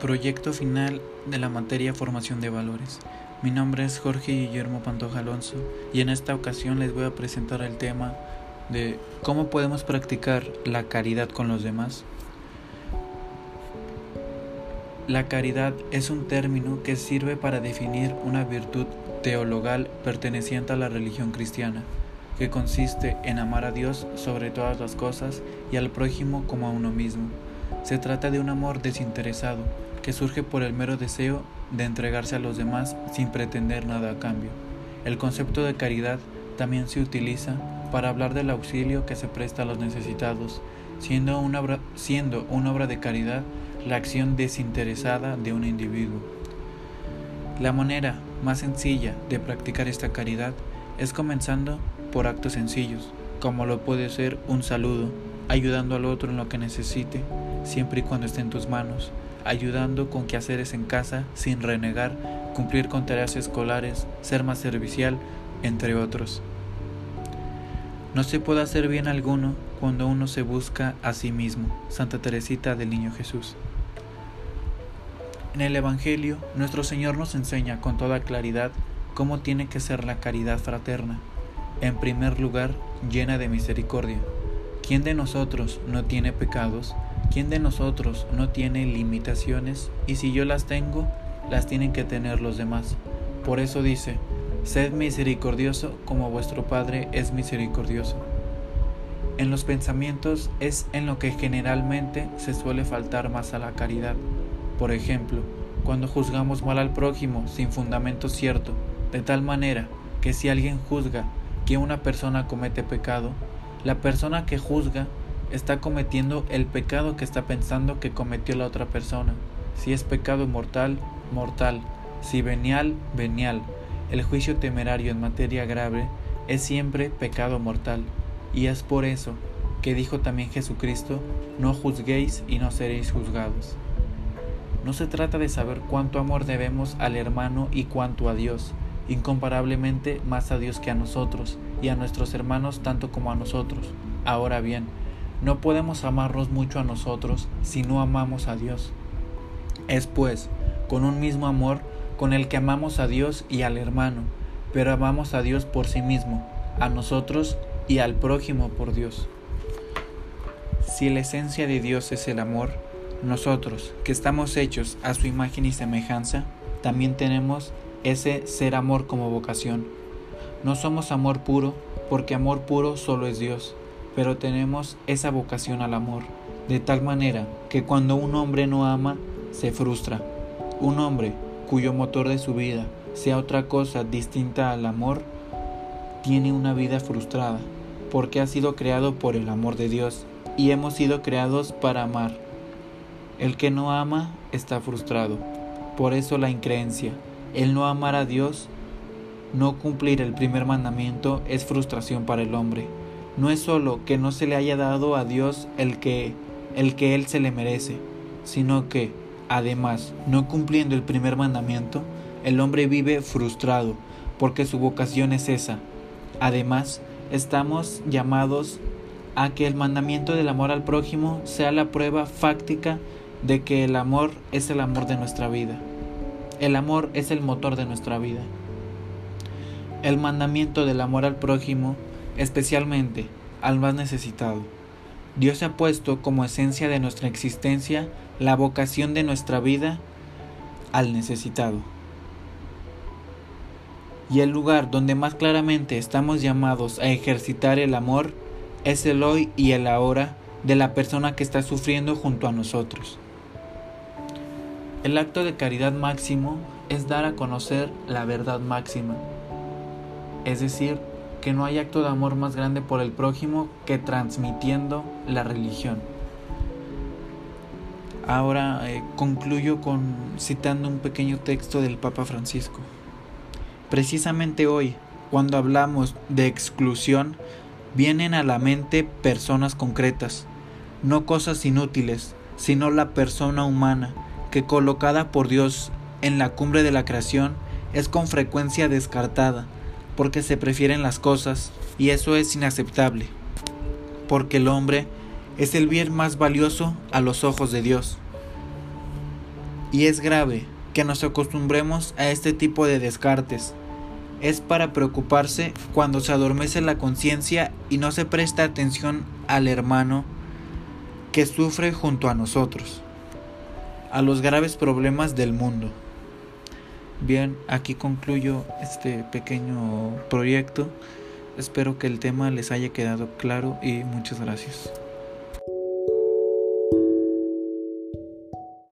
Proyecto final de la materia Formación de Valores. Mi nombre es Jorge Guillermo Pantoja Alonso y en esta ocasión les voy a presentar el tema de cómo podemos practicar la caridad con los demás. La caridad es un término que sirve para definir una virtud teologal perteneciente a la religión cristiana, que consiste en amar a Dios sobre todas las cosas y al prójimo como a uno mismo. Se trata de un amor desinteresado, que surge por el mero deseo de entregarse a los demás sin pretender nada a cambio. El concepto de caridad también se utiliza para hablar del auxilio que se presta a los necesitados, siendo una obra, siendo una obra de caridad la acción desinteresada de un individuo. La manera más sencilla de practicar esta caridad es comenzando por actos sencillos, como lo puede ser un saludo, ayudando al otro en lo que necesite, siempre y cuando esté en tus manos, ayudando con quehaceres en casa sin renegar, cumplir con tareas escolares, ser más servicial, entre otros. No se puede hacer bien alguno cuando uno se busca a sí mismo. Santa Teresita del Niño Jesús. En el Evangelio, nuestro Señor nos enseña con toda claridad cómo tiene que ser la caridad fraterna. En primer lugar, llena de misericordia. ¿Quién de nosotros no tiene pecados? ¿Quién de nosotros no tiene limitaciones? Y si yo las tengo, las tienen que tener los demás. Por eso dice, sed misericordioso como vuestro Padre es misericordioso. En los pensamientos es en lo que generalmente se suele faltar más a la caridad. Por ejemplo, cuando juzgamos mal al prójimo sin fundamento cierto, de tal manera que si alguien juzga que una persona comete pecado, la persona que juzga está cometiendo el pecado que está pensando que cometió la otra persona. Si es pecado mortal, mortal. Si venial, venial. El juicio temerario en materia grave es siempre pecado mortal. Y es por eso que dijo también Jesucristo, no juzguéis y no seréis juzgados. No se trata de saber cuánto amor debemos al hermano y cuánto a Dios, incomparablemente más a Dios que a nosotros, y a nuestros hermanos tanto como a nosotros. Ahora bien, no podemos amarnos mucho a nosotros si no amamos a Dios. Es pues con un mismo amor con el que amamos a Dios y al hermano, pero amamos a Dios por sí mismo, a nosotros y al prójimo por Dios. Si la esencia de Dios es el amor, nosotros, que estamos hechos a su imagen y semejanza, también tenemos ese ser amor como vocación. No somos amor puro, porque amor puro solo es Dios pero tenemos esa vocación al amor, de tal manera que cuando un hombre no ama, se frustra. Un hombre cuyo motor de su vida sea otra cosa distinta al amor, tiene una vida frustrada, porque ha sido creado por el amor de Dios y hemos sido creados para amar. El que no ama está frustrado. Por eso la increencia, el no amar a Dios, no cumplir el primer mandamiento es frustración para el hombre no es solo que no se le haya dado a Dios el que, el que Él se le merece, sino que, además, no cumpliendo el primer mandamiento, el hombre vive frustrado, porque su vocación es esa. Además, estamos llamados a que el mandamiento del amor al prójimo sea la prueba fáctica de que el amor es el amor de nuestra vida. El amor es el motor de nuestra vida. El mandamiento del amor al prójimo especialmente al más necesitado. Dios ha puesto como esencia de nuestra existencia la vocación de nuestra vida al necesitado. Y el lugar donde más claramente estamos llamados a ejercitar el amor es el hoy y el ahora de la persona que está sufriendo junto a nosotros. El acto de caridad máximo es dar a conocer la verdad máxima, es decir, que no hay acto de amor más grande por el prójimo que transmitiendo la religión. Ahora eh, concluyo con citando un pequeño texto del Papa Francisco. Precisamente hoy, cuando hablamos de exclusión, vienen a la mente personas concretas, no cosas inútiles, sino la persona humana, que colocada por Dios en la cumbre de la creación, es con frecuencia descartada, porque se prefieren las cosas y eso es inaceptable, porque el hombre es el bien más valioso a los ojos de Dios. Y es grave que nos acostumbremos a este tipo de descartes. Es para preocuparse cuando se adormece la conciencia y no se presta atención al hermano que sufre junto a nosotros, a los graves problemas del mundo. Bien, aquí concluyo este pequeño proyecto. Espero que el tema les haya quedado claro y muchas gracias.